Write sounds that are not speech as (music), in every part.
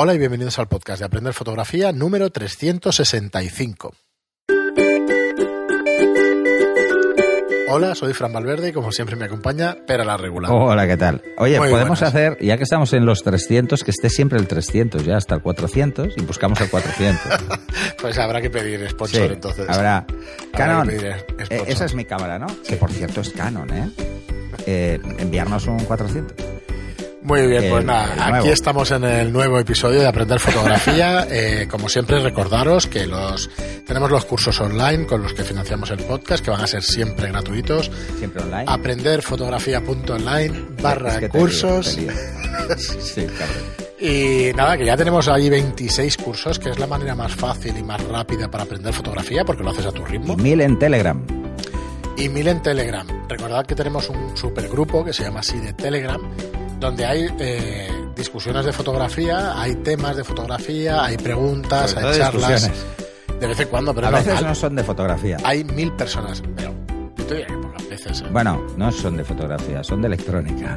Hola y bienvenidos al podcast de Aprender Fotografía número 365. Hola, soy Fran Valverde y como siempre me acompaña Pera la Regular. Hola, ¿qué tal? Oye, Muy podemos buenas. hacer, ya que estamos en los 300, que esté siempre el 300, ya hasta el 400, y buscamos el 400. (laughs) Pues habrá que pedir sponsor Sí, entonces. Habrá. Canon, eh, esa es mi cámara, ¿no? Que por cierto es Canon, ¿eh? Eh, enviarnos un 400. Muy bien, el- pues nada, aquí estamos en el nuevo episodio de Aprender Fotografía. (laughs) Eh, como siempre, recordaros que los tenemos los cursos online con los que financiamos el podcast, que van a ser siempre gratuitos. Siempre online. Aprenderfotografía.online barra Es que cursos. (laughs) sí, cabrón. Y nada, que ya tenemos ahí 26 cursos, que es la manera más fácil y más rápida para aprender fotografía, porque lo haces a tu ritmo. Y mil en Telegram. Y mil en Telegram. Recordad que tenemos un supergrupo que se llama así de Telegram, donde hay eh, discusiones de fotografía, hay temas de fotografía, hay preguntas, hay charlas. De vez en cuando, pero A es veces no son de fotografía. Hay mil personas, pero yo te diría que pocas veces. ¿eh? Bueno, no son de fotografía, son de electrónica.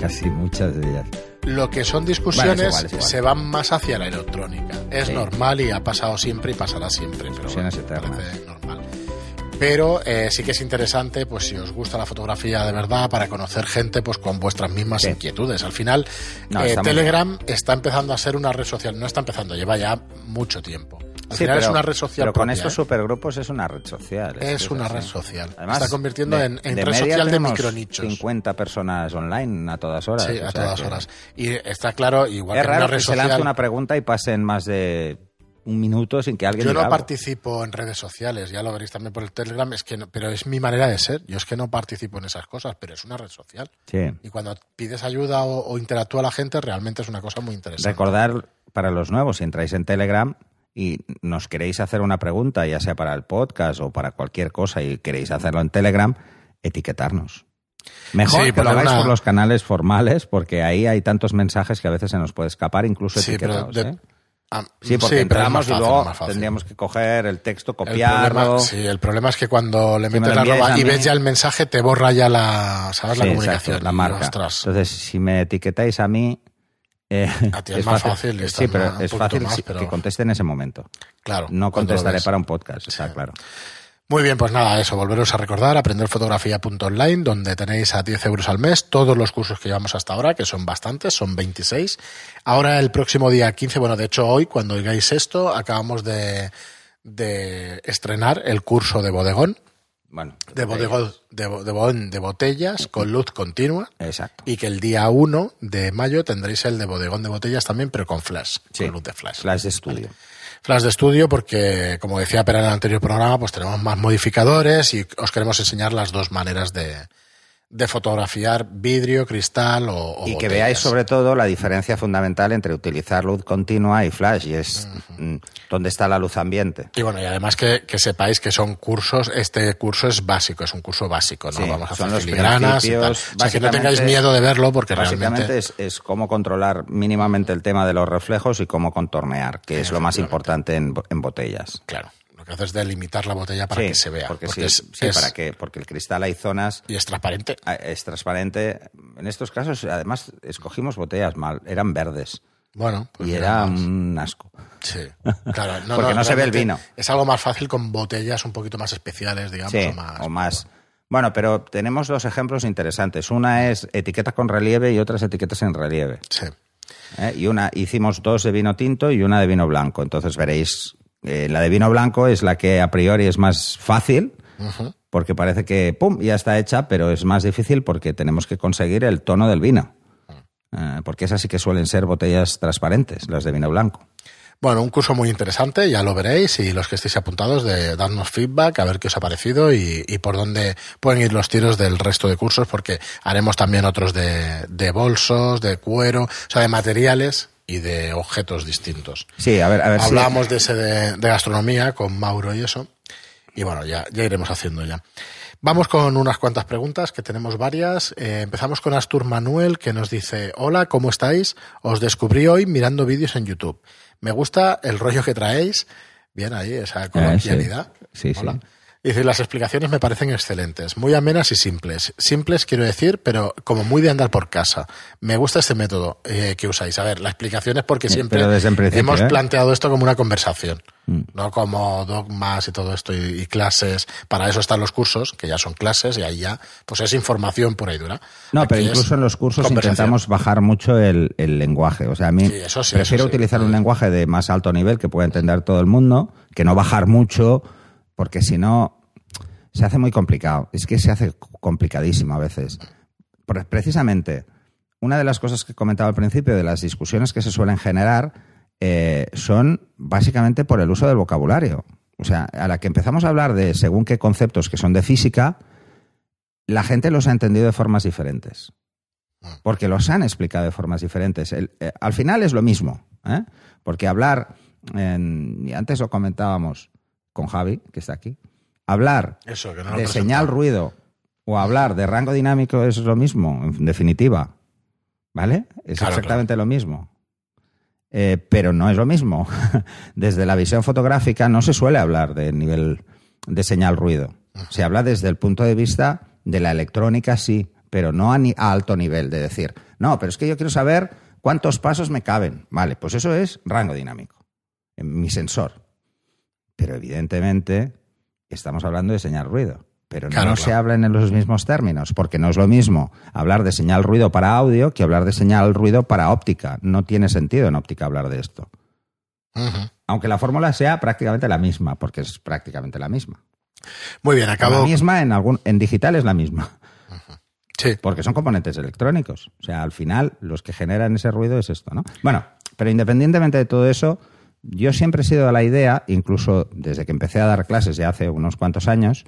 Casi muchas de ellas. Lo que son discusiones Bueno, es igual, es igual. se van más hacia la electrónica. Es Sí. normal y ha pasado siempre y pasará siempre. Pero Discusiones bueno, eternas. parece normal. Pero eh, sí que es interesante, pues si os gusta la fotografía de verdad, para conocer gente pues con vuestras mismas Sí. inquietudes. Al final, No, eh, está Telegram está empezando a ser una red social. No está empezando, lleva ya mucho tiempo. Al Sí, final es una red social. Pero con estos ¿eh? supergrupos es una red social. Es una así. red social. Además, está convirtiendo de- en, en de red social de micronichos. 50 personas online a todas horas. Sí, a todas que horas. Y está claro, igual Es que una red que se lance social. una pregunta y pasen más de un minuto sin que alguien Yo no participo en redes sociales, ya lo veréis también por el Telegram, es que no- pero es mi manera de ser. Yo es que no participo en esas cosas, pero es una red social. Sí. Y cuando pides ayuda o, o interactúa la gente, realmente es una cosa muy interesante. Recordar para los nuevos, si entráis en Telegram y nos queréis hacer una pregunta, ya sea para el podcast o para cualquier cosa y queréis hacerlo en Telegram, etiquetarnos. Mejor Sí, que lo hagáis una- por los canales formales, porque ahí hay tantos mensajes que a veces se nos puede escapar, incluso Sí, pero etiquetados. de- ¿eh? Ah, Sí, porque pero es entramos y luego tendríamos que coger el texto, El copiarlo. problema, sí, el problema es que cuando le Si me metes la arroba y ves ya el mensaje, te borra ya la, ¿sabes? la Sí, comunicación. exacto, la marca. ostras, Entonces, si me etiquetáis a mí, eh, A ti es más fácil sí, pero es fácil más, sí, pero- que conteste en ese momento. claro. No contestaré para un podcast, está claro. Muy bien, pues nada, eso, volveros a recordar, aprenderfotografía.online, donde tenéis a 10 euros al mes todos los cursos que llevamos hasta ahora, que son bastantes, son 26. Ahora el próximo día 15, bueno, de hecho hoy, cuando oigáis esto, acabamos de, de estrenar el curso de bodegón, Bueno, de bodegón, de, de bodegón de botellas con luz continua, Exacto. y que el día 1 de mayo tendréis el de bodegón de botellas también, pero con flash, Sí, con luz de flash. Flash de estudio. Flash de estudio porque, como decía Pera en el anterior programa, pues tenemos más modificadores y os queremos enseñar las dos maneras de, de fotografiar vidrio, cristal o, o Y que botellas. veáis sobre todo la diferencia fundamental entre utilizar luz continua y flash, y es mm, dónde está la luz ambiente. Y bueno, y además que, que sepáis que son cursos, este curso es básico, es un curso básico, ¿no? Sí, Vamos a hacer filigranas y tal. O principios, sea, que no tengáis miedo de verlo porque Básicamente realmente... es, es cómo controlar mínimamente el tema de los reflejos y cómo contornear, que es lo más importante en, en botellas. Claro, lo que hace es delimitar la botella para Sí, que se vea. Porque, porque sí, es, sí, es- para que, porque el cristal hay zonas Y es transparente. Ah, Es transparente. En estos casos, además, escogimos botellas mal. Eran verdes. Bueno, pues y era más. un asco. Sí, claro. (laughs) No, Porque no se ve el vino. Es algo más fácil con botellas un poquito más especiales, digamos, Sí, o más. o más. Bueno, pero tenemos dos ejemplos interesantes. Una es etiqueta con relieve y otras etiquetas en relieve. Sí. ¿eh? Y una hicimos dos de vino tinto y una de vino blanco. Entonces veréis, eh, la de vino blanco es la que a priori es más fácil, porque parece que pum ya está hecha, pero es más difícil porque tenemos que conseguir el tono del vino. Eh, porque esas sí que suelen ser botellas transparentes, las de vino blanco. Bueno, un curso muy interesante, ya lo veréis, y los que estéis apuntados de darnos feedback, a ver qué os ha parecido y, y por dónde pueden ir los tiros del resto de cursos, porque haremos también otros de, de bolsos, de cuero, o sea, de materiales y de objetos distintos. Sí, a ver, a ver Hablábamos de ese de, de gastronomía con Mauro y eso, y bueno, ya, ya iremos haciendo ya. Vamos con unas cuantas preguntas, que tenemos varias. Eh, empezamos con Astur Manuel, que nos dice, hola, ¿cómo estáis? Os descubrí hoy mirando vídeos en YouTube. Me gusta el rollo que traéis. Bien ahí, esa coloquialidad. sí. Sí, sí. Hola. Dice, las explicaciones me parecen excelentes, muy amenas y simples. Simples quiero decir, pero como muy de andar por casa. Me gusta este método eh, que usáis. A ver, la explicación es porque siempre hemos ¿eh? planteado esto como una conversación, Mm. no como dogmas y todo esto y, y clases. Para eso están los cursos, que ya son clases y ahí ya pues es información pura y dura. No, pero Aquí incluso en los cursos intentamos bajar mucho el, el lenguaje. O sea, a mí Sí, eso sí, prefiero eso sí. utilizar un lenguaje de más alto nivel que pueda entender todo el mundo, que no bajar mucho, porque si no se hace muy complicado. Es que se hace complicadísimo a veces. Precisamente, una de las cosas que comentaba al principio de las discusiones que se suelen generar eh, son básicamente por el uso del vocabulario. O sea, a la que empezamos a hablar de según qué conceptos que son de física, la gente los ha entendido de formas diferentes. Porque los han explicado de formas diferentes. Eh, al final es lo mismo. ¿eh? Porque hablar, y antes lo comentábamos con Javi, que está aquí, hablar Eso, que no lo de señal ruido o hablar de rango dinámico es lo mismo, en definitiva. ¿Vale? Es Claro, exactamente lo mismo. Eh, pero no es lo mismo. (laughs) Desde la visión fotográfica no se suele hablar de nivel de señal ruido. Se habla desde el punto de vista de la electrónica, sí, pero no a, ni- a alto nivel, de decir, no, pero es que yo quiero saber cuántos pasos me caben. Vale, pues eso es rango dinámico, en mi sensor. Pero evidentemente estamos hablando de señal ruido. Pero Claro, no claro. se hablan en los mismos términos, porque no es lo mismo hablar de señal ruido para audio que hablar de señal ruido para óptica. No tiene sentido en óptica hablar de esto. Aunque la fórmula sea prácticamente la misma, porque es prácticamente la misma. Muy bien, La acabo. misma en, algún, en digital es la misma, Sí. porque son componentes electrónicos. O sea, al final los que generan ese ruido es esto, ¿no? Bueno, pero independientemente de todo eso, yo siempre he sido de la idea, incluso desde que empecé a dar clases ya hace unos cuantos años,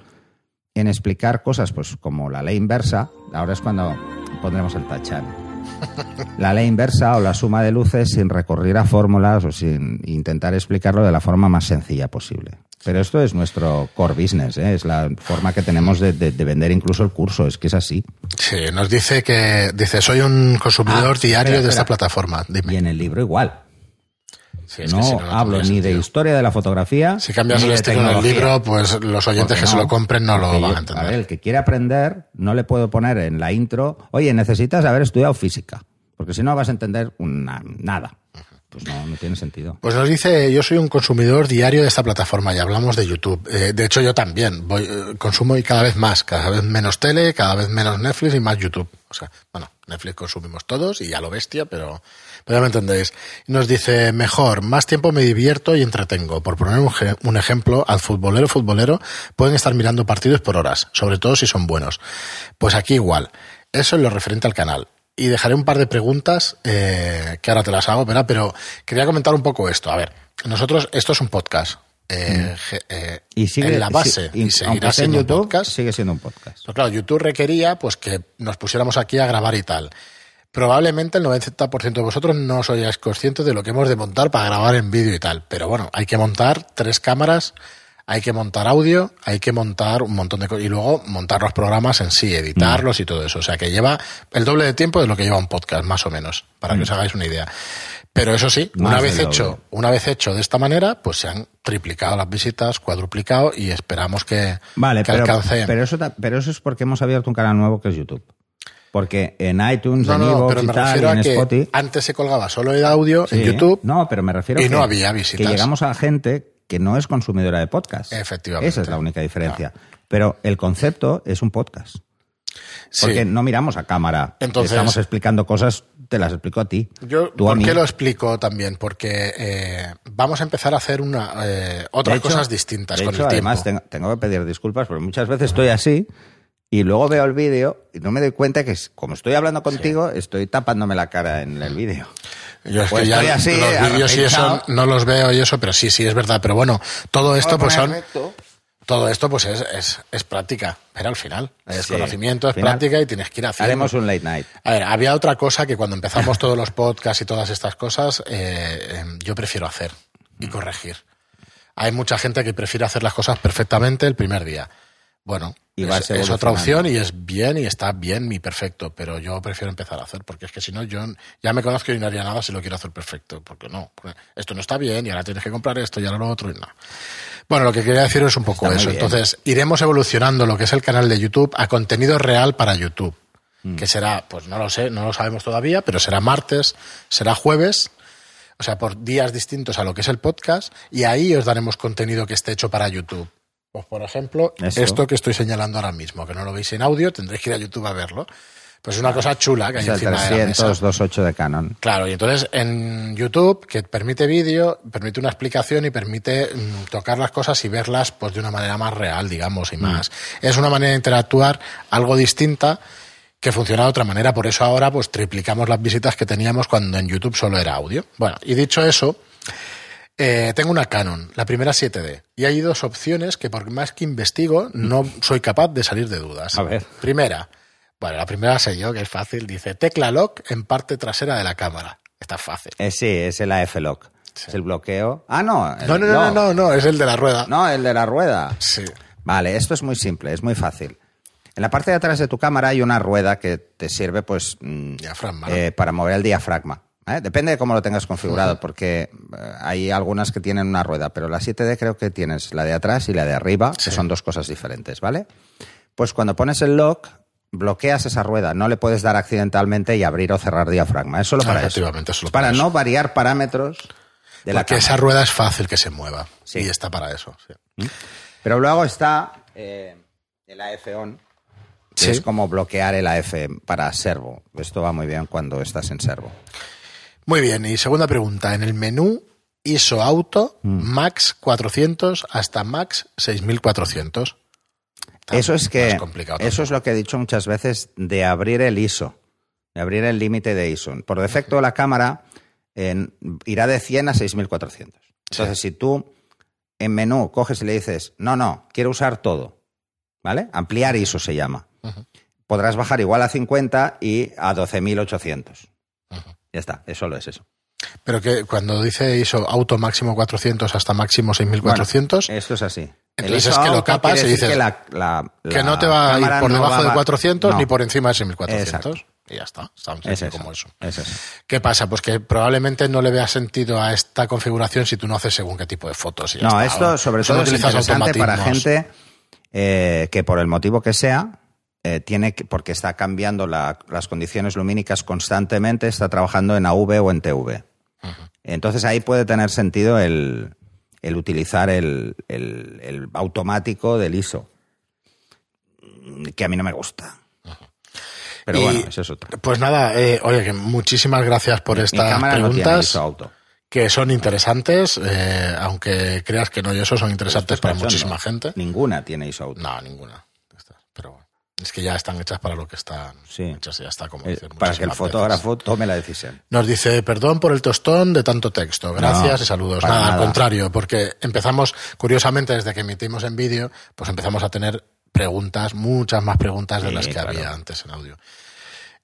en explicar cosas pues como la ley inversa, ahora es cuando pondremos el tachán. (laughs) La ley inversa o la suma de luces sin recurrir a fórmulas o sin intentar explicarlo de la forma más sencilla posible. Pero esto es nuestro core business, ¿eh? es la forma que tenemos de, de- de vender incluso el curso, es que es así. Sí, nos dice que dice soy un consumidor Ah, diario espera, de esta plataforma. Dime. Y en el libro igual. Sí, no, si no, no hablo ni de historia de la fotografía. Si cambias el estilo en el tecnología. libro, pues los oyentes que se lo compren no lo van yo- a entender. ver, el que quiere aprender, no le puedo poner en la intro, oye, necesitas haber estudiado física, porque si no vas a entender una- nada. Pues no, no tiene sentido. Pues nos dice, yo soy un consumidor diario de esta plataforma y hablamos de YouTube. Eh, de hecho, yo también voy, eh, consumo y cada vez más, cada vez menos tele, cada vez menos Netflix y más YouTube. O sea, bueno, Netflix consumimos todos y ya lo bestia, pero, pero ya me entendéis. Nos dice, mejor, más tiempo me divierto y entretengo. Por poner un ejemplo, al futbolero futbolero pueden estar mirando partidos por horas, sobre todo si son buenos. Pues aquí igual. Eso es lo referente al canal. Y dejaré un par de preguntas eh, que ahora te las hago, ¿verdad? pero quería comentar un poco esto. A ver, nosotros, esto es un podcast. eh, ge- eh, Mm. Y sigue en la base, y seguirá siendo un podcast. sigue siendo un podcast. Pero claro, YouTube requería pues que nos pusiéramos aquí a grabar y tal. Probablemente el 90% de vosotros no sois conscientes de lo que hemos de montar para grabar en vídeo y tal. Pero bueno, hay que montar tres cámaras, hay que montar audio, hay que montar un montón de cosas. Y luego montar los programas en sí, editarlos y todo eso. O sea que lleva el doble de tiempo de lo que lleva un podcast, más o menos, para que os hagáis una idea. Pero eso sí, Más una vez hecho, doble. una vez hecho de esta manera, pues se han triplicado las visitas, cuadruplicado y esperamos que, Vale, que pero, alcancen. pero, eso, pero eso es porque hemos abierto un canal nuevo que es YouTube. Porque en iTunes, No, en no, pero me y refiero a en que Spotify... antes se colgaba solo el audio Sí, en YouTube. No, pero me refiero y que, no había visitas. que llegamos a gente que no es consumidora de podcast. Efectivamente. Esa es la única diferencia. Pero el concepto es un podcast. Sí. Porque no miramos a cámara. Entonces- Estamos explicando cosas, te las explico a ti. Yo, Tú ¿por qué lo explico también? Porque eh, vamos a empezar a hacer una, eh, otras hecho- cosas distintas de con hecho, el además, tengo, tengo que pedir disculpas porque muchas veces estoy así y luego veo el vídeo y no me doy cuenta que, como estoy hablando contigo, estoy tapándome la cara en el vídeo. Yo es Pues que ya estoy así, los vídeos y eso no los veo y eso, pero sí, sí, es verdad. Pero bueno, todo esto pues son... Recto. Todo esto pues es, es, es práctica, pero al final. Es Sí. conocimiento, es final, práctica y tienes que ir haciendo. Haremos un late night. A ver, había otra cosa que cuando empezamos todos los podcasts y todas estas cosas, eh, eh, yo prefiero hacer y corregir. Hay mucha gente que prefiere hacer las cosas perfectamente el primer día. Bueno, y es, otra opción y es bien y está bien y perfecto, pero yo prefiero empezar a hacer, porque es que si no, yo ya me conozco y no haría nada si lo quiero hacer perfecto, porque no, porque esto no está bien y ahora tienes que comprar esto y ahora lo otro y no. Bueno, lo que quería decir es un poco Está eso. Entonces, iremos evolucionando lo que es el canal de YouTube a contenido real para YouTube, Mm. que será, pues no lo sé, no lo sabemos todavía, pero será martes, será jueves, o sea, por días distintos a lo que es el podcast, y ahí os daremos contenido que esté hecho para YouTube. Pues, por ejemplo, Eso. esto que estoy señalando ahora mismo, que no lo veis en audio, tendréis que ir a YouTube a verlo. Pues es una cosa chula que hay Es el encima de la mesa. 328 de Canon. Claro, y entonces en YouTube, que permite vídeo, permite una explicación y permite mm, tocar las cosas y verlas pues de una manera más real, digamos, y más. Es una manera de interactuar algo distinta que funciona de otra manera. Por eso ahora pues triplicamos las visitas que teníamos cuando en YouTube solo era audio. Bueno, y dicho eso, eh, tengo una Canon, la primera 7D, y hay dos opciones que por más que investigo no soy capaz de salir de dudas. A ver. Primera, bueno, la primera sé yo, que es fácil, dice tecla lock en parte trasera de la cámara. Está fácil. Eh, sí, es el AF Lock. Es el bloqueo. Ah, no. el No, no, no, no, no, no, es el de la rueda. No, el de la rueda. Sí. Vale, esto es muy simple, es muy fácil. En la parte de atrás de tu cámara hay una rueda que te sirve pues mm, eh, para mover el diafragma. ¿Eh? Depende de cómo lo tengas configurado, porque eh, hay algunas que tienen una rueda, pero la 7D creo que tienes la de atrás y la de arriba, Sí. que son dos cosas diferentes, ¿vale? Pues cuando pones el lock, bloqueas esa rueda, no le puedes dar accidentalmente y abrir o cerrar diafragma. Es solo para eso. Solo para para no variar parámetros de la Porque esa rueda es fácil que se mueva. Sí. Y está para eso. sí. Pero luego está eh, el AF on, que es como bloquear el AF para servo. Esto va muy bien cuando estás en servo. Muy bien, y segunda pregunta. En el menú ISO Auto, Mm. Max 400 hasta Max 6400. Está Eso es que eso es lo que he dicho muchas veces de abrir el ISO, de abrir el límite de ISO. Por defecto la cámara en- irá de 100 a 6400. Entonces si tú en menú coges y le dices, "No, no, quiero usar todo." ¿Vale? Ampliar ISO se llama. Podrás bajar igual a 50 y a 12800. Ya está, es solo es eso. Pero que cuando dice ISO Auto máximo 400 hasta máximo 6400, Bueno, esto es así. Entonces es que lo capas y dices que, la- la- que no te va a ir por no debajo de 400 no. ni por encima de 6400. Exacto. Y ya está. Es tan Es eso, como eso. es eso. ¿Qué pasa? Pues que probablemente no le veas sentido a esta configuración si tú no haces según qué tipo de fotos. y ya No, está. esto sobre todo es interesante para gente eh, que por el motivo que sea, eh, tiene que, porque está cambiando la- las condiciones lumínicas constantemente, está trabajando en AV o en TV. Entonces ahí puede tener sentido el, el utilizar el, el- el automático del ISO, que a mí no me gusta. Pero Y, bueno, eso es otro. Pues nada, eh, oye, que muchísimas gracias por Mi estas no tiene preguntas ISO auto. que son interesantes, eh, aunque creas que no, y eso son interesantes para muchísima gente. Ninguna tiene ISO auto. No, ninguna. de estas, Pero bueno, es que ya están hechas para lo que están Sí. hechas y ya está, como Eh, dicen para que el fotógrafo tome la decisión. Nos dice, perdón por el tostón de tanto texto. Gracias No, y saludos. Nada, al contrario, porque empezamos, curiosamente, desde que emitimos en vídeo, pues empezamos a tener preguntas, muchas más preguntas de Sí, las que claro. había antes en audio.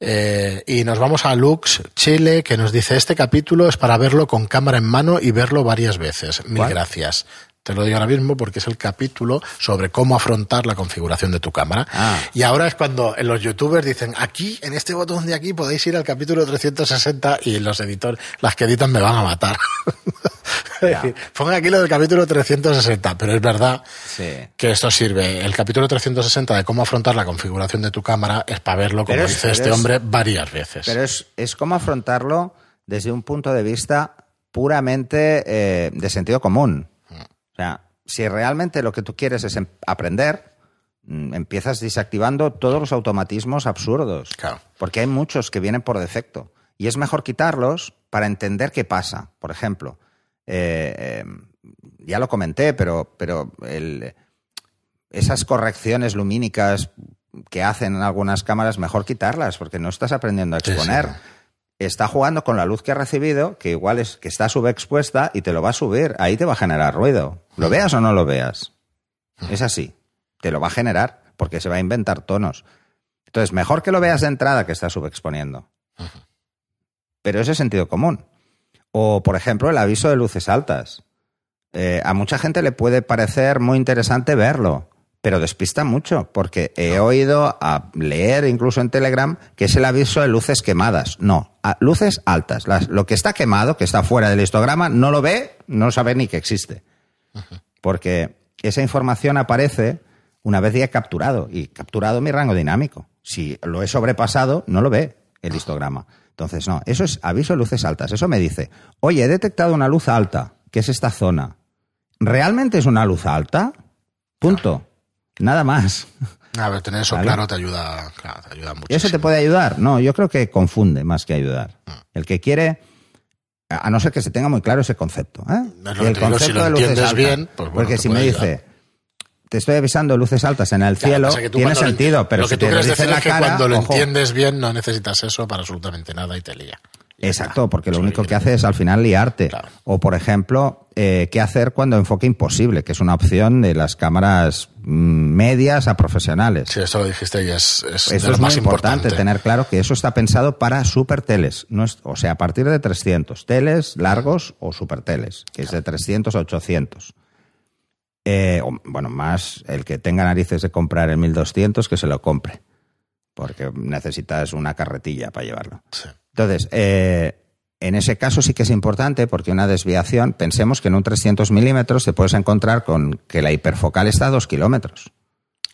Eh, y nos vamos a Lux Chile, que nos dice, este capítulo es para verlo con cámara en mano y verlo varias veces. Mil ¿Cuál? gracias. Te lo digo ahora mismo porque es el capítulo sobre cómo afrontar la configuración de tu cámara. Ah. Y ahora es cuando en los youtubers dicen, aquí, en este botón de aquí, podéis ir al capítulo 360 y los editores, las que editan me van a matar. (laughs) Es decir, pongan aquí lo del capítulo 360, pero es verdad Sí. que esto sirve. El capítulo 360 de cómo afrontar la configuración de tu cámara es para verlo, como Pero dice este es- hombre, varias veces. Pero es, es como afrontarlo desde un punto de vista puramente eh, de sentido común. O sea, si realmente lo que tú quieres es em- aprender, mm, empiezas desactivando todos los automatismos absurdos. Claro. Porque hay muchos que vienen por defecto. Y es mejor quitarlos para entender qué pasa. Por ejemplo, eh, eh, ya lo comenté, pero, pero el- esas correcciones lumínicas que hacen en algunas cámaras, mejor quitarlas, porque no estás aprendiendo a Sí, sí. Está jugando con la luz que ha recibido, que igual es que está subexpuesta y te lo va a subir. Ahí te va a generar ruido. Lo veas o no lo veas. Es así. Te lo va a generar, porque se va a inventar tonos. Entonces, mejor que lo veas de entrada que está subexponiendo. Pero ese es sentido común. O, por ejemplo, el aviso de luces altas. Eh, a mucha gente le puede parecer muy interesante verlo, pero despista mucho, porque he oído a leer incluso en Telegram que es el aviso de luces quemadas. No, a- luces altas. Las- lo que está quemado, que está fuera del histograma, no lo ve, no sabe ni que existe. Porque esa información aparece una vez ya capturado, y capturado mi rango dinámico. Si lo he sobrepasado, no lo ve el histograma. Entonces, no, eso es aviso de luces altas. Eso me dice, oye, he detectado una luz alta, que es esta zona. ¿Realmente es una luz alta? Punto. Nada más. A ver, tener eso Vale. claro te ayuda, claro, te ayuda mucho. ¿Y eso te puede ayudar? No, yo creo que confunde más que ayudar. El que quiere, a no ser que se tenga muy claro ese concepto. ¿eh? Es lo que te digo, si lo de luces altas. bien, pues bueno, Porque si me dice, te estoy avisando luces altas en el cielo, tiene sentido, enti- pero lo si que tú te dice decir en la es que cara, cuando lo ojo. entiendes bien no necesitas eso para absolutamente nada y te lía. Exacto, porque lo Eso único que hace es al final liarte. Claro. O, por ejemplo, eh, qué hacer cuando enfoque imposible, que es una opción de las cámaras mm, medias a profesionales. Sí, esto lo dijiste y es, es de Eso lo es más muy importante, importante. tener claro que eso está pensado para super teles, no es- o sea, a partir de 300, teles largos o super teles, que es de 300 a 800. Eh, o, bueno, más el que tenga narices de comprar el 1200, que se lo compre, porque necesitas una carretilla para llevarlo. Sí. Entonces, eh, en ese caso sí que es importante porque una desviación, pensemos que en un 300 milímetros te puedes encontrar con que la hiperfocal está a 2 kilómetros.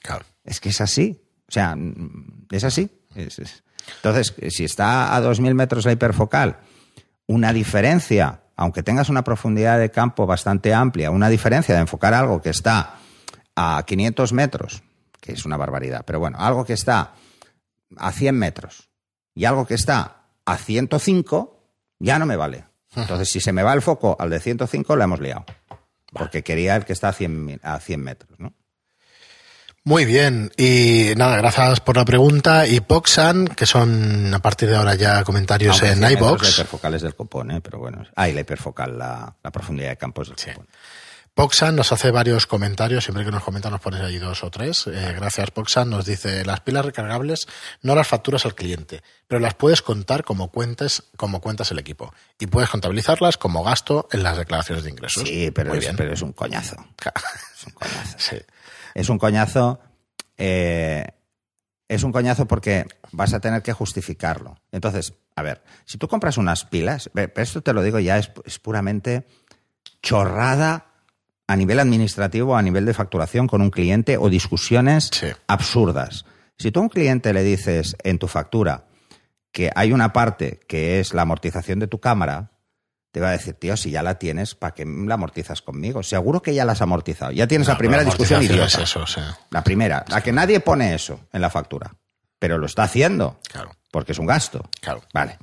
Claro. Es que es así. O sea, mm, es así. Es- es- Entonces, si está a 2.000 metros la hiperfocal, una diferencia, aunque tengas una profundidad de campo bastante amplia, una diferencia de enfocar algo que está a 500 metros, que es una barbaridad, pero bueno, algo que está a 100 metros y algo que está a 105, ya no me vale. Entonces, si se me va el foco al de 105, la hemos liado. Porque quería el que está a 100, mi- a 100 metros, ¿no? Muy bien, y nada, gracias por la pregunta. Y Poxan, que son a partir de ahora ya comentarios Aunque en La iBox. hiperfocal es del copón, ¿eh? pero bueno. Ah, y la hiperfocal, la, la profundidad de campo es del Sí. copón. Poxan nos hace varios comentarios, siempre que nos comenta nos pones ahí dos o tres. Eh, gracias Poxan, nos dice, las pilas recargables no las facturas al cliente, pero las puedes contar como cuentes, como cuentas el equipo. Y puedes contabilizarlas como gasto en las declaraciones de ingresos. Sí, pero es, bien. pero es un coñazo. (laughs) Es un coñazo. Sí. Es un coñazo. eh, es un coñazo porque vas a tener que justificarlo. Entonces, a ver, si tú compras unas pilas, esto te lo digo ya, es, es puramente chorrada a nivel administrativo, a nivel de facturación con un cliente o discusiones Sí. absurdas. Si tú a un cliente le dices en tu factura que hay una parte que es la amortización de tu cámara, te va a decir, tío, si ya la tienes, ¿para qué la amortizas conmigo? Seguro que ya la has amortizado. Ya tienes No, la primera discusión idiota. es eso. La primera, la que nadie pone eso en la factura, pero lo está haciendo Claro, porque es un gasto. claro. Vale.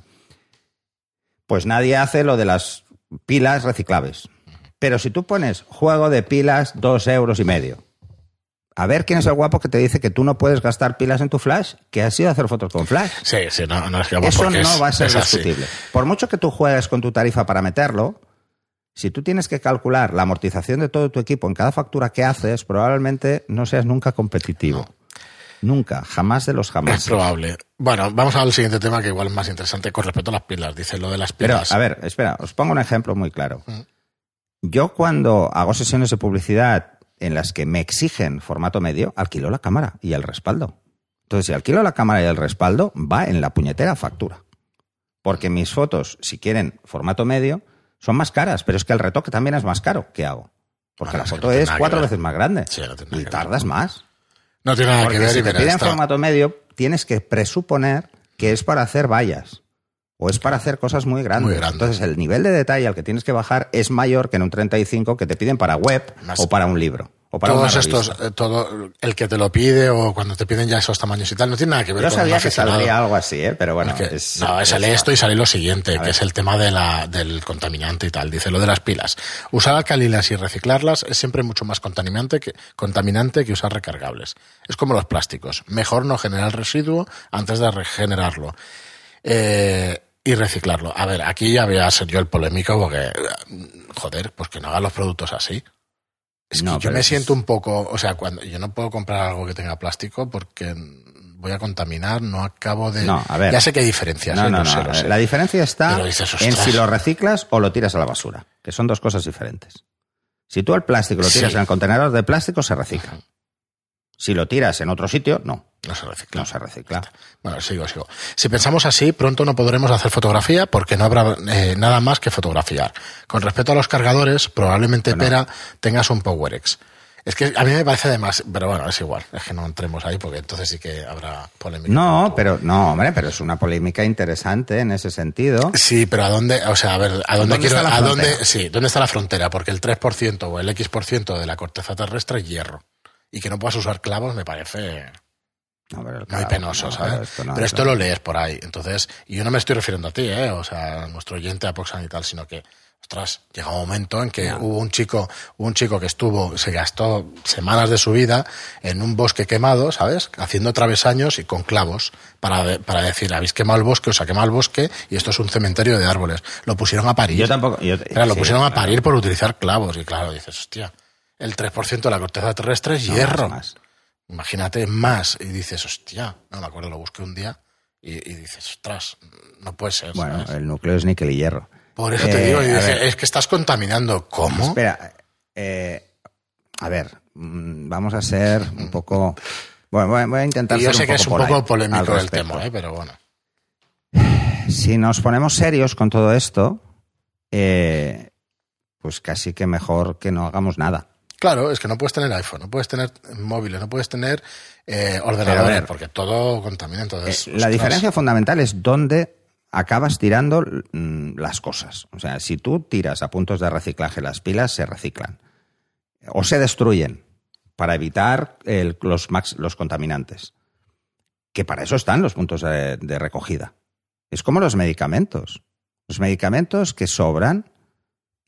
Pues nadie hace lo de las pilas reciclables. Pero si tú pones juego de pilas dos euros y medio, a ver quién es el guapo que te dice que tú no puedes gastar pilas en tu flash, que has ido a hacer fotos con flash. Sí, sí, no, no es que Eso no es- va a ser es así. discutible. Por mucho que tú juegues con tu tarifa para meterlo, si tú tienes que calcular la amortización de todo tu equipo en cada factura que haces, probablemente no seas nunca competitivo. Nunca, jamás de los Es jamás. probable. Bueno, vamos al siguiente tema que igual es más interesante con respecto a las pilas. Dice lo de las Pero, pilas. a ver, espera, os pongo un ejemplo muy claro. Yo cuando hago sesiones de publicidad en las que me exigen formato medio, alquilo la cámara y el respaldo. Entonces, si alquilo la cámara y el respaldo, va en la puñetera factura. Porque mis fotos, si quieren formato medio, son más caras, pero es que el retoque también es más caro. ¿Qué hago? Porque la es que foto es cuatro veces más grande. Sí, no y ver. tardas más. no tiene nada Porque que ver si te piden formato medio, tienes que presuponer que es para hacer vallas. O es para hacer cosas muy grandes. Muy. Entonces, el nivel de detalle al que tienes que bajar es mayor que en un 35 que te piden para web Más- o para un libro. O para todos una estos, eh, todo el que te lo pide o cuando te piden ya esos tamaños y tal, no tiene nada que ver Yo con sabía que saldría algo así, ¿eh? pero bueno. Es que- es- no, es- sale esto y sale lo siguiente, que es el tema de la, del contaminante y tal. Dice lo de las pilas. Usar alcalinas y reciclarlas es siempre mucho más contaminante que, contaminante que usar recargables. Es como los plásticos. Mejor no generar residuo antes de regenerarlo. Eh, y reciclarlo. A ver, aquí ya voy a ser yo el polémico porque, joder, pues que no hagan los productos así. Es que No, yo me siento un poco, o sea, cuando yo no puedo comprar algo que tenga plástico porque voy a contaminar, no acabo de... No, a ver. Ya sé que hay diferencias. No, ¿eh? no, no. sé, lo sé. La diferencia está dices, en si lo reciclas o lo tiras a la basura, que son dos cosas diferentes. Si tú el plástico lo tiras Sí. en el contenedor de plástico, se recicla. Si lo tiras en otro sitio, no. No se recicla. No se recicla. Bueno, sigo, sigo. Si pensamos así, pronto no podremos hacer fotografía porque no habrá eh, nada más que fotografiar. Con respecto a los cargadores, probablemente Pera tengas un PowerX. Es que a mí me parece además, pero bueno, es igual, es que no entremos ahí porque entonces sí que habrá polémica. No, pero no, hombre, pero es una polémica interesante en ese sentido. Sí, pero a dónde, o sea, a ver, a dónde, ¿Dónde quiero, a dónde, sí, dónde está la frontera, porque el 3% o el X% de la corteza terrestre es hierro. Y que no puedas usar clavos me parece No, pero el muy penoso, no, ¿sabes? Pero esto, no, pero esto esto lo lees por ahí. Entonces, y yo no me estoy refiriendo a ti, ¿eh? O sea, a nuestro oyente a y tal, sino que, ostras, llega un momento en que hubo un chico, un chico que estuvo, se gastó semanas de su vida en un bosque quemado, ¿sabes? Haciendo travesaños y con clavos para, de- para decir, habéis quemado el bosque, os ha quemado el bosque y esto es un cementerio de árboles. Lo pusieron a parir. Yo tampoco. yo- lo sí, pusieron a claro. parir por utilizar clavos. Y claro, dices, hostia, el 3% de la corteza terrestre es No, hierro. más, más. Imagínate más. Y dices, hostia, no me acuerdo, lo busqué un día. Y, y dices, ostras, no puede ser. Bueno, ¿sabes? el núcleo es níquel y hierro. Por eso eh, te digo, dice, ver. es que estás contaminando. ¿Cómo? Espera, eh, a ver, mm, vamos a ser un poco. Bueno, voy, a intentar y yo ser sé que es un poco polémico el tema, ¿eh? pero bueno. Si nos ponemos serios con todo esto, eh, pues casi que mejor que no hagamos nada. Claro, es que no puedes tener iPhone, no puedes tener móviles, no puedes tener eh, ordenadores, ver, porque todo contamina. Entonces, Eh, la diferencia fundamental es dónde acabas tirando mm, las cosas. O sea, si tú tiras a puntos de reciclaje las pilas, se reciclan. O se destruyen para evitar el- los, max- los contaminantes. Que para eso están los puntos de, de recogida. Es como los medicamentos. Los medicamentos que sobran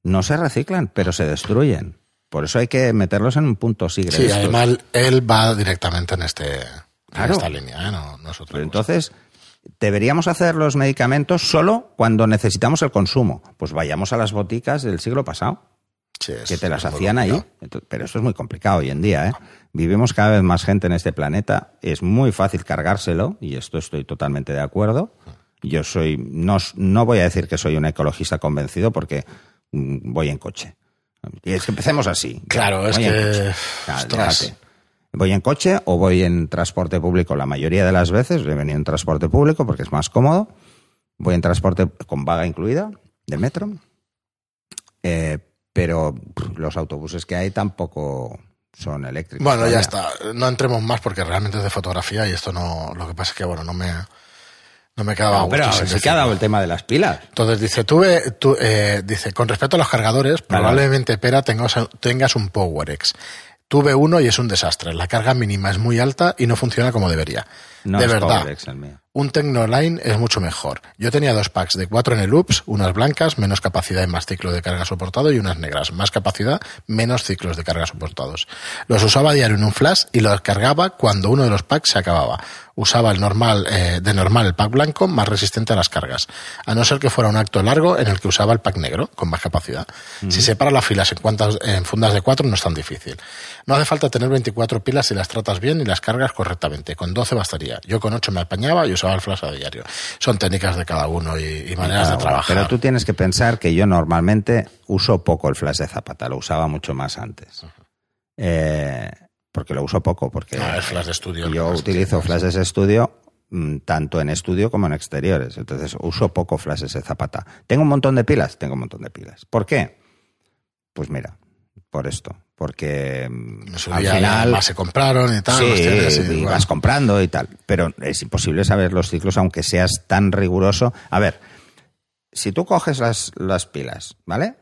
no se reciclan, pero se destruyen. Por eso hay que meterlos en un punto sigre. Sí, además él va directamente en, este, en Claro. esta línea, ¿eh? no, no es otra Pero cosa. entonces, deberíamos hacer los medicamentos solo cuando necesitamos el consumo. Pues vayamos a las boticas del siglo pasado, Sí, que te las hacían ahí. Pero esto es muy complicado hoy en día. ¿eh? Vivimos cada vez más gente en este planeta. Es muy fácil cargárselo, y esto estoy totalmente de acuerdo. Yo soy, no, no voy a decir que soy un ecologista convencido porque mm, voy en coche. Y es que empecemos así. Claro, es Voy que, déjate. Voy en coche o voy en transporte público la mayoría de las veces. He venido en transporte público porque es más cómodo. Voy en transporte con vaga incluida, de metro. Eh, pero los autobuses que hay tampoco son eléctricos. Bueno, ya está. No entremos más porque realmente es de fotografía y esto no. Lo que pasa es que, bueno, no me. No me quedaba No, pero sí que ha dado el tema de las pilas. Entonces dice, tuve, tú, eh, dice, con respecto a los cargadores, probablemente Pera tengas, tengas un PowerX. Tuve uno y es un desastre. La carga mínima es muy alta y no funciona como debería. No de es verdad. PowerX el mío. Un Tecnoline es mucho mejor. Yo tenía dos packs de cuatro en el UPS, unas blancas, menos capacidad y más ciclo de carga soportado, y unas negras, más capacidad, menos ciclos de carga soportados. Los usaba a diario en un flash y los cargaba cuando uno de los packs se acababa. Usaba el normal, eh, de normal el pack blanco, más resistente a las cargas. A no ser que fuera un acto largo en el que usaba el pack negro, con más capacidad. Si separa las filas en, cuantas, en fundas de cuatro no es tan difícil. No hace falta tener 24 pilas si las tratas bien y las cargas correctamente. Con 12 bastaría. Yo con 8 me apañaba y usaba el flash a diario. Son técnicas de cada uno y, y maneras Ah, de trabajar. Pero tú tienes que pensar que yo normalmente uso poco el flash de Zapata, lo usaba mucho más antes. Eh, porque lo uso poco, porque No, el flash de estudio. yo utilizo flashes de estudio mm, tanto en estudio como en exteriores. Entonces uso poco flashes de Zapata. ¿Tengo un montón de pilas? Tengo un montón de pilas. ¿Por qué? Pues mira, por esto. Porque mm, al final... más se compraron y tal. Sí, y, y bueno. vas comprando y tal. Pero es imposible saber los ciclos aunque seas tan riguroso. A ver, si tú coges las, las pilas, ¿vale?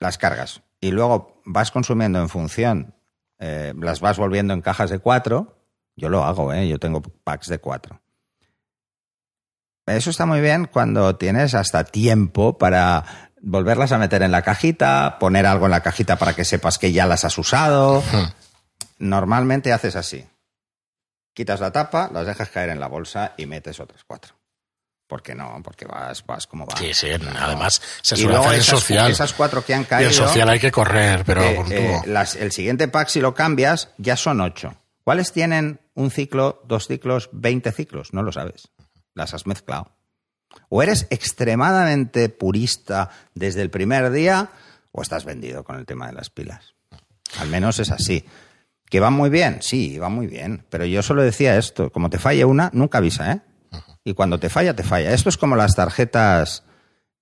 Las cargas y luego vas consumiendo en función, eh, las vas volviendo en cajas de cuatro, yo lo hago, ¿eh? Yo tengo packs de cuatro. Eso está muy bien cuando tienes hasta tiempo para volverlas a meter en la cajita, poner algo en la cajita para que sepas que ya las has usado. Hmm. Normalmente haces así. Quitas la tapa, las dejas caer en la bolsa y metes otras cuatro. ¿Por qué no? Porque vas, vas como vas. Sí, sí, además se Y suele hacer esas, social. esas cuatro que han y caído, en social hay que correr, pero eh, eh, las- el siguiente pack, si lo cambias, ya son ocho. ¿Cuáles tienen un ciclo, dos ciclos, veinte ciclos? No lo sabes. Las has mezclado. O eres extremadamente purista desde el primer día, o estás vendido con el tema de las pilas. Al menos es así. ¿Que va muy bien? Sí, va muy bien. Pero yo solo decía esto, como te falla una, nunca avisa, ¿eh? Y cuando te falla, te falla. Esto es como las tarjetas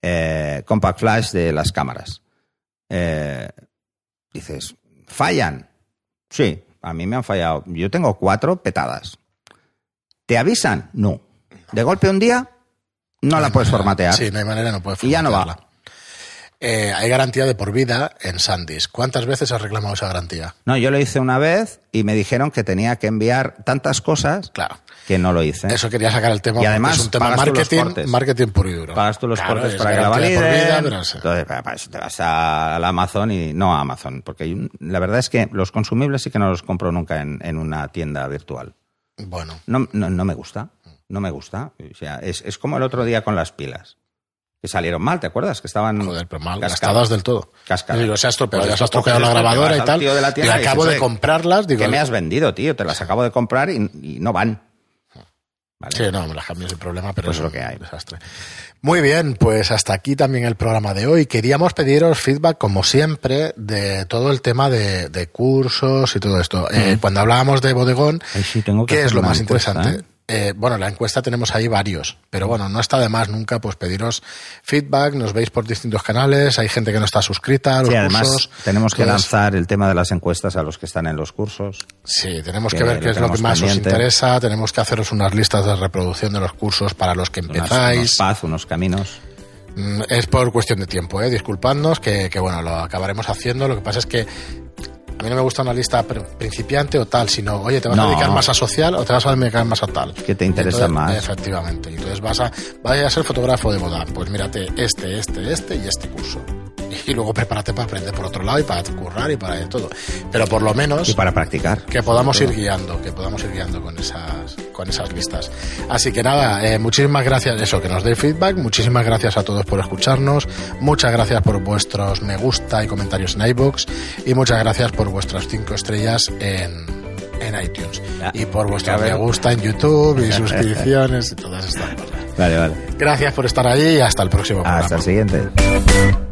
eh, Compact Flash de las cámaras. Eh, dices, ¿fallan? Sí, a mí me han fallado. Yo tengo cuatro petadas. ¿Te avisan? No. De golpe un día, no la puedes formatear. Sí, no hay manera, no puedes Y ya no va. formatearla. Eh, hay garantía de por vida en SanDisk. ¿Cuántas veces has reclamado esa garantía? No, yo lo hice una vez y me dijeron que tenía que enviar tantas cosas Claro. que no lo hice. Eso quería sacar el tema. Y además, es un tema marketing, marketing puro y duro. Pagas tú los Claro, cortes es para que la por vida, pero. Entonces, para, eso te vas a la Amazon y no a Amazon. Porque la verdad es que los consumibles sí que no los compro nunca en, en una tienda virtual. Bueno, No, no, no me gusta. No me gusta. O sea, es, es como el otro día con las pilas. Que salieron mal, ¿te acuerdas? Que estaban joder, pero mal, cascadas. gastadas del todo. Cascadas. Digo, se ha estropeado, ya se ha estropeado la grabadora y al tal. tío de la Y acabo de "Oye, comprarlas. Digo, ¿Qué me has vendido, tío? Te las acabo de comprar y, y no van. ¿Vale? Sí, no, me las cambio sin problema, pero Pues es lo que hay. desastre. Muy bien, pues hasta aquí también el programa de hoy. Queríamos pediros feedback, como siempre, de todo el tema de, de cursos y todo esto. Eh, cuando hablábamos de bodegón, sí, tengo que ¿qué es lo más interesante? ¿eh? Eh, bueno, la encuesta tenemos ahí varios, pero bueno, no está de más nunca pues pediros feedback, nos veis por distintos canales, hay gente que no está suscrita a los Sí, además cursos. tenemos que lanzar el tema de las encuestas a los que están en los cursos. Sí, tenemos que que ver qué es lo que más os interesa, tenemos que haceros unas listas de reproducción de los cursos para los que empezáis. unos paz, unos caminos. Mm, Es por cuestión de tiempo, ¿eh? disculpadnos, que, que, bueno, lo acabaremos haciendo. Lo que pasa es que a mí no me gusta una lista pr- principiante o tal, sino, oye, ¿te vas No. a dedicar más a social o te vas a dedicar más a tal? ¿Qué te interesa Entonces, más? Efectivamente. Entonces vas a, vaya a ser fotógrafo de boda. Pues mírate este, este, este y este curso. (laughs) Y luego prepárate para aprender por otro lado y para currar y para todo. Pero por lo menos Y para practicar. que podamos ir guiando, que podamos ir guiando con esas, con esas listas. Así que nada, eh, muchísimas gracias, eso, que nos deis feedback, muchísimas gracias a todos por escucharnos, muchas gracias por vuestros me gusta y comentarios en iBox y muchas gracias por vuestras cinco estrellas en, en iTunes y por vuestros me gusta en YouTube y (laughs) suscripciones y todas estas cosas. Vale, vale. Gracias por estar ahí y hasta el próximo programa. Hasta el siguiente.